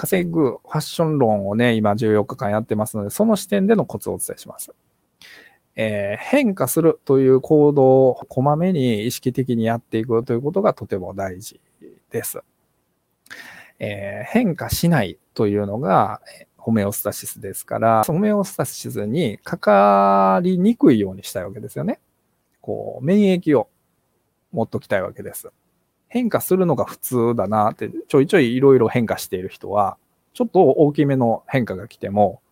稼ぐファッション論をね、今14日間やってますので、その視点でのコツをお伝えします。えー、変化するという行動をこまめに意識的にやっていくということがとても大事です。えー、変化しないというのがホメオスタシスですから、ホメオスタシスにかかりにくいようにしたいわけですよね。こう、免疫を持っときたいわけです。変化するのが普通だなって、ちょいちょいいろいろ変化している人は、ちょっと大きめの変化が来ても、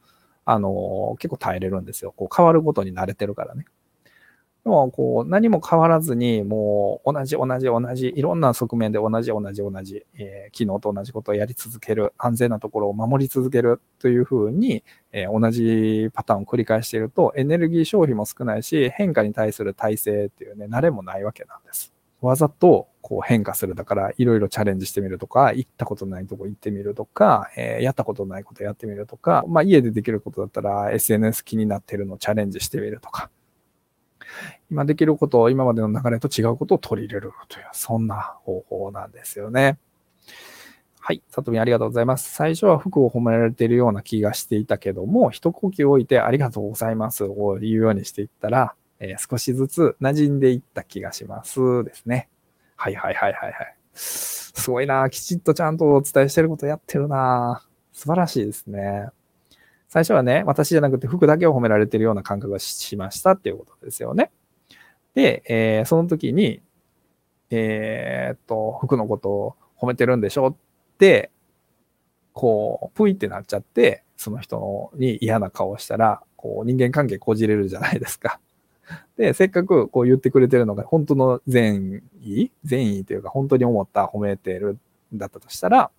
あの、結構耐えれるんですよ。こう変わることに慣れてるからね。でも、こう、何も変わらずに、もう、同じ、同じ、同じ、いろんな側面で同じ、同じ、同じ、えー、昨日と同じことをやり続ける、安全なところを守り続けるというふうに、えー、同じパターンを繰り返していると、エネルギー消費も少ないし、変化に対する耐性っていうね、慣れもないわけなんです。わざとこう変化する。だから、いろいろチャレンジしてみるとか、行ったことないとこ行ってみるとか、えー、やったことないことやってみるとか、まあ家でできることだったら SNS 気になってるのチャレンジしてみるとか、今できることを今までの流れと違うことを取り入れるという、そんな方法なんですよね。はい。さとみありがとうございます。最初は服を褒められているような気がしていたけども、一呼吸置いてありがとうございますを言うようにしていったら、えー、少しずつ馴染んでいった気がしますですね。はいはいはいはいはい。すごいなきちっとちゃんとお伝えしてることやってるな素晴らしいですね。最初はね、私じゃなくて服だけを褒められてるような感覚がしましたっていうことですよね。で、えー、その時に、えー、っと、服のことを褒めてるんでしょって、こう、ぷいってなっちゃって、その人に嫌な顔をしたら、こう、人間関係こじれるじゃないですか。で、せっかくこう言ってくれてるのが本当の善意？善意というか本当に思った褒めてるんだったとしたら、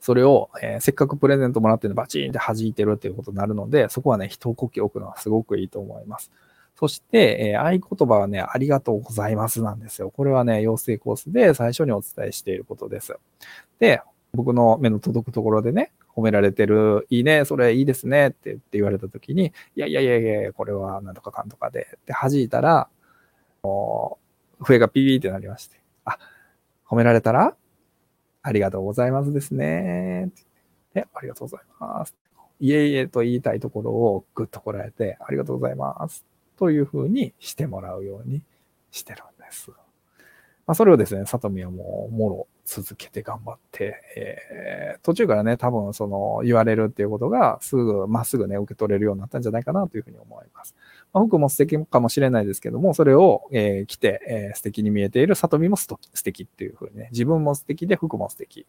それを、えー、せっかくプレゼントもらってるのバチーンって弾いてるっていうことになるので、そこはね、一呼吸置くのはすごくいいと思います。そして、えー、合言葉はね、ありがとうございますなんですよ。これはね、養成コースで最初にお伝えしていることです。で、僕の目の届くところでね、褒められてる、いいね、それいいですねってって言われたときに、いやいやいやいや、これはなんとかかんとかで、って弾いたら、もう笛がピーってなりまして、あ、褒められたら、ありがとうございますですね。で、ありがとうございます。いえいえと言いたいところをぐっとこらえて、ありがとうございます。というふうにしてもらうようにしてるんです。まあ、それをですね、里見はもう、もろ続けて頑張って、えー、途中からね、多分その言われるっていうことがすぐ、まっすぐね、受け取れるようになったんじゃないかなというふうに思います。まあ、服も素敵かもしれないですけども、それを、えー、着て、えー、素敵に見えている里見も素敵っていうふうにね、自分も素敵で服も素敵、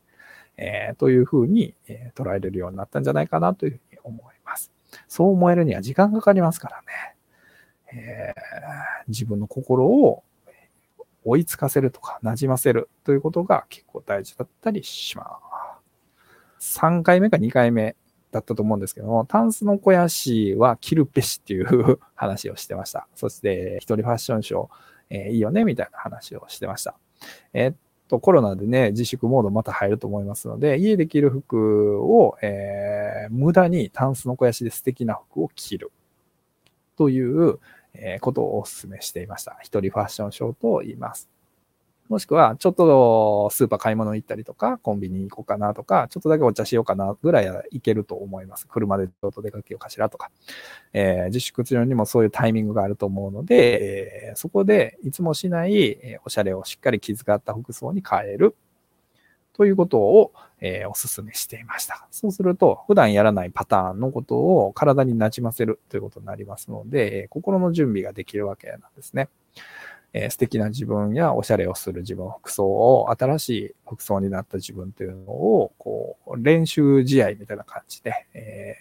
えー、というふうに、えー、捉えれるようになったんじゃないかなというふうに思います。そう思えるには時間かかりますからね。えー、自分の心を追いつかせるとか、馴染ませるということが結構大事だったりします。3回目か2回目だったと思うんですけども、タンスの肥やしは着るべしっていう話をしてました。そして、一人ファッションショー、えー、いいよねみたいな話をしてました。えー、っと、コロナでね、自粛モードまた入ると思いますので、家で着る服を、えー、無駄にタンスの肥やしで素敵な服を着るという、えことをお勧めしていました。一人ファッションショーと言います。もしくは、ちょっとスーパー買い物行ったりとか、コンビニ行こうかなとか、ちょっとだけお茶しようかなぐらいはいけると思います。車でちょっと出かけようかしらとか。えー、自粛中にもそういうタイミングがあると思うので、えー、そこでいつもしない、おしゃれをしっかり気遣った服装に変える。ということを、えー、お勧めしていました。そうすると、普段やらないパターンのことを体に馴染ませるということになりますので、え心の準備ができるわけなんですね。えー、素敵な自分やおしゃれをする自分、服装を、新しい服装になった自分というのを、こう、練習試合みたいな感じで、え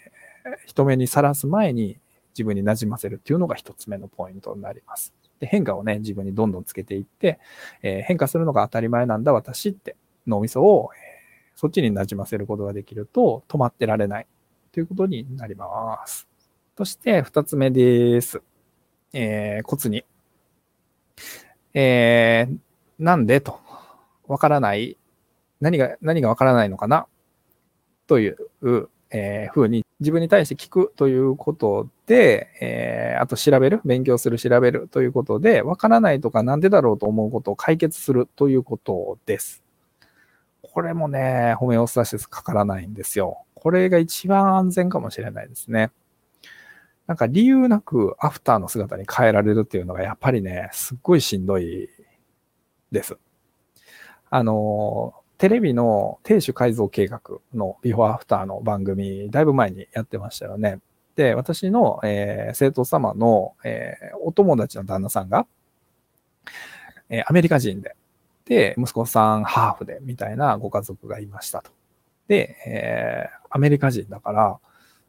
ー、人目にさらす前に自分に馴染ませるっていうのが一つ目のポイントになります。で変化をね、自分にどんどんつけていって、えー、変化するのが当たり前なんだ、私って脳みそを、え、そっちに馴染ませることができると止まってられないということになります。そして二つ目です。えー、コツに。えー、なんでと。わからない。何が、何がわからないのかな？という、えー、ふうに自分に対して聞くということで、えー、あと調べる、勉強する、調べるということで、わからないとかなんでだろうと思うことを解決するということです。これもね、ホメオスタシスかからないんですよ。これが一番安全かもしれないですね。なんか理由なくアフターの姿に変えられるっていうのがやっぱりね、すっごいしんどいです。あの、テレビの亭主改造計画のビフォーアフターの番組、だいぶ前にやってましたよね。で、私の、えー、生徒様の、えー、お友達の旦那さんが、えー、アメリカ人で、で、息子さんハーフで、みたいなご家族がいましたと。で、えー、アメリカ人だから、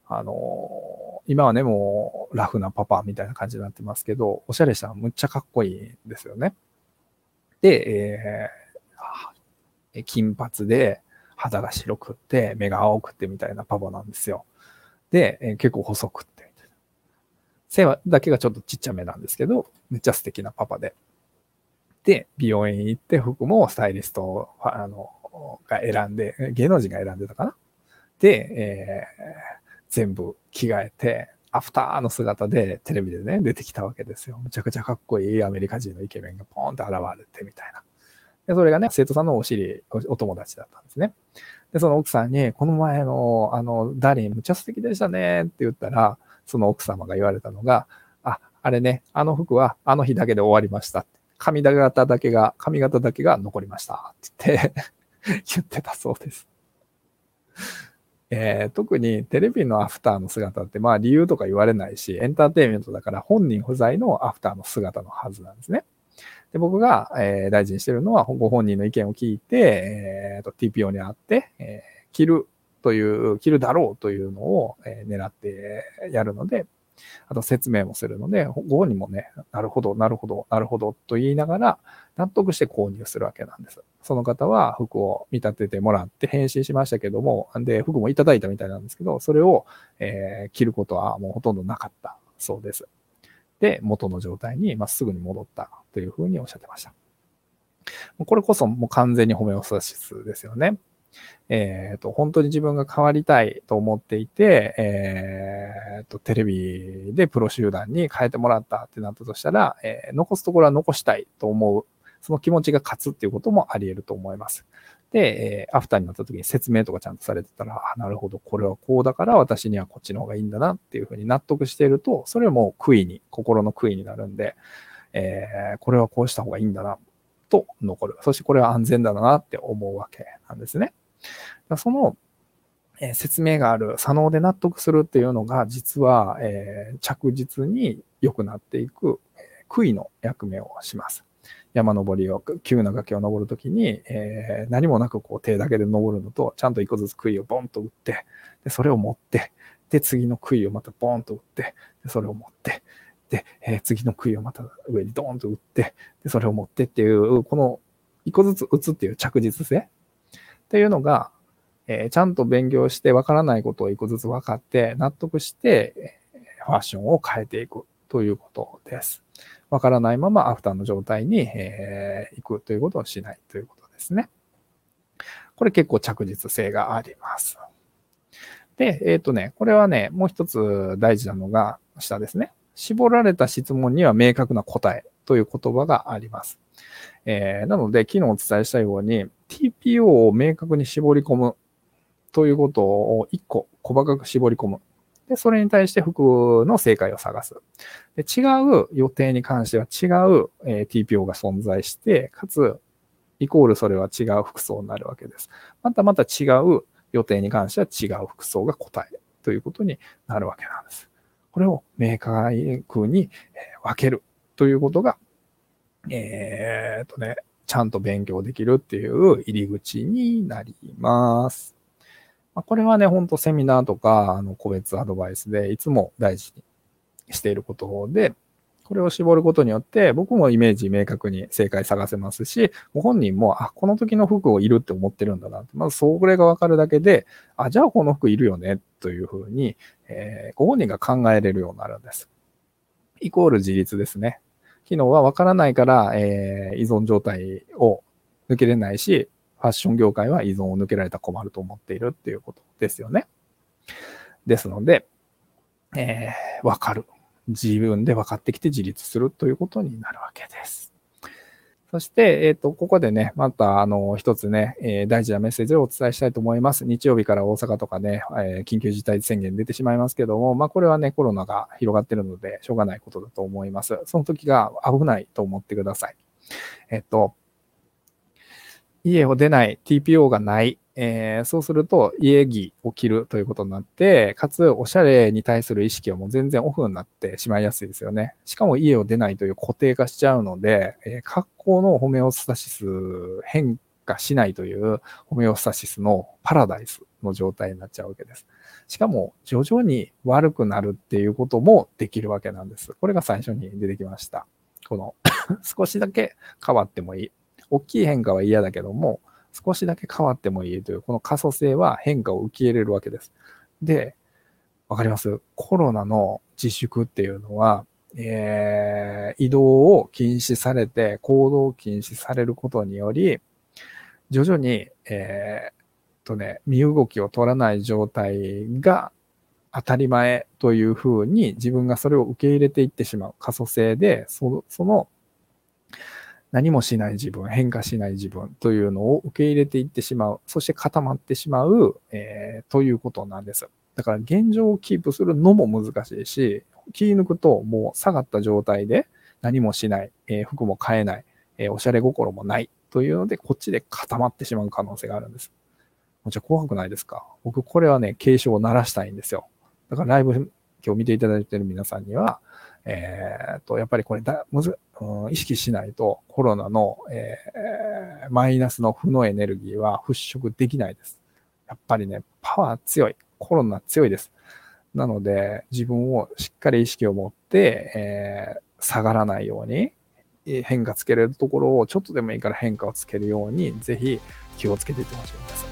あのー、今はね、もう、ラフなパパみたいな感じになってますけど、おしゃれしたらむっちゃかっこいいんですよね。で、えー、金髪で、肌が白くって、目が青くってみたいなパパなんですよ。で、えー、結構細くって、背だけがちょっとちっちゃめなんですけど、めっちゃ素敵なパパで。で、美容院行って服もスタイリストあのが選んで、芸能人が選んでたかな？で、えー、全部着替えて、アフターの姿でテレビでね、出てきたわけですよ。むちゃくちゃかっこいいアメリカ人のイケメンがポーンって現れてみたいな。で、それがね、生徒さんのお尻、お友達だったんですね。で、その奥さんに、この前の、あの、ダーリン、むちゃ素敵でしたねって言ったら、その奥様が言われたのが、あ、あれね、あの服はあの日だけで終わりましたって髪型だけが、髪型だけが残りましたって 言ってたそうです。えー、特にテレビのアフターの姿ってまあ理由とか言われないし、エンターテインメントだから本人不在のアフターの姿のはずなんですね。で僕が、えー、大事にしてるのはご本人の意見を聞いて、えーと、TPO にあって、えー、着るという、着るだろうというのを、えー、狙ってやるので、あと説明もするので、ご本人もね、なるほど、なるほど、なるほどと言いながら、納得して購入するわけなんです。その方は服を見立ててもらって返信しましたけども、で、服もいただいたみたいなんですけど、それを、えー、着ることはもうほとんどなかったそうです。で、元の状態にまっすぐに戻ったというふうにおっしゃってました。これこそもう完全にホメオスタシスですよね。えっ、ー、と、本当に自分が変わりたいと思っていて、えっ、ー、と、テレビでプロ集団に変えてもらったってなったとしたら、えー、残すところは残したいと思う、その気持ちが勝つっていうこともあり得ると思います。で、え、アフターになった時に説明とかちゃんとされてたら、あ、なるほど、これはこうだから私にはこっちの方がいいんだなっていうふうに納得していると、それも悔いに、心の悔いになるんで、え、これはこうした方がいいんだな、と残る。そしてこれは安全だなって思うわけなんですね。その、説明がある、左脳で納得するっていうのが、実は、着実に良くなっていく、杭の役目をします。山登りを、急な崖を登るときに、えー、何もなくこう手だけで登るのと、ちゃんと一個ずつ杭をボンと打って、で、それを持って、で、次の杭をまたボンと打って、で、それを持って、え、次の杭をまた上にドーンと打って、で、それを持ってっていう、この一個ずつ打つっていう着実性っていうのが、え、ちゃんと勉強してわからないことを一個ずつ分かって納得して、ファッションを変えていくということです。わからないままアフターの状態に、えー、行くということをしないということですね。これ結構着実性があります。で、えっ、ー、とね、これはね、もう一つ大事なのが下ですね。絞られた質問には明確な答えという言葉があります。えー、なので、昨日お伝えしたように、TPO を明確に絞り込むということを一個細かく絞り込む。で、それに対して服の正解を探す。で違う予定に関しては違う、え、TPO が存在して、かつ、イコールそれは違う服装になるわけです。またまた違う予定に関しては違う服装が答えということになるわけなんです。これを明確に分けるということが、えー、っとね、ちゃんと勉強できるっていう入り口になります。ま、これはね、ほんとセミナーとか、あの、個別アドバイスでいつも大事にしていることで、これを絞ることによって、僕もイメージ明確に正解探せますし、ご本人も、あ、この時の服をいるって思ってるんだなって、まずそれがわかるだけで、あ、じゃあこの服いるよね、というふうに、えー、ご本人が考えれるようになるんです。イコール自立ですね。昨日はわからないから、えー、依存状態を抜けれないし、ファッション業界は依存を抜けられたら困ると思っているっていうことですよね。ですので、えー、わかる。自分で分かってきて自立するということになるわけです。そして、えっ、ー、と、ここでね、また、あの、一つね、えー、大事なメッセージをお伝えしたいと思います。日曜日から大阪とかね、えー、緊急事態宣言出てしまいますけども、まあ、これはね、コロナが広がってるので、しょうがないことだと思います。その時が危ないと思ってください。えっと、家を出ない、TPO がない、えー、そうすると家着を着るということになって、かつおしゃれに対する意識はもう全然オフになってしまいやすいですよね。しかも家を出ないという固定化しちゃうので、えー、格好のホメオスタシス変化しないというホメオスタシスのパラダイスの状態になっちゃうわけです。しかも徐々に悪くなるっていうこともできるわけなんです。これが最初に出てきました。この 少しだけ変わってもいい。大きい変化は嫌だけども、少しだけ変わってもいいという、この可塑性は変化を受け入れるわけです。で、わかります？コロナの自粛っていうのは、えー、移動を禁止されて、行動を禁止されることにより、徐々に、えー、とね、身動きを取らない状態が当たり前というふうに自分がそれを受け入れていってしまう可塑性で、そその何もしない自分、変化しない自分というのを受け入れていってしまう、そして固まってしまう、えー、ということなんです。だから現状をキープするのも難しいし、気抜くともう下がった状態で何もしない、えー、服も買えない、えー、おしゃれ心もないというので、こっちで固まってしまう可能性があるんです。もちろん怖くないですか？僕、これはね、警鐘を鳴らしたいんですよ。だからライブ今日見ていただいている皆さんには、えっ、と、やっぱりこれだ、むず、うん、意識しないとコロナの、えー、マイナスの負のエネルギーは払拭できないです。やっぱりね、パワー強い。コロナ強いです。なので、自分をしっかり意識を持って、えー、下がらないように、変化つけれるところをちょっとでもいいから変化をつけるように、ぜひ気をつけていってほしいです。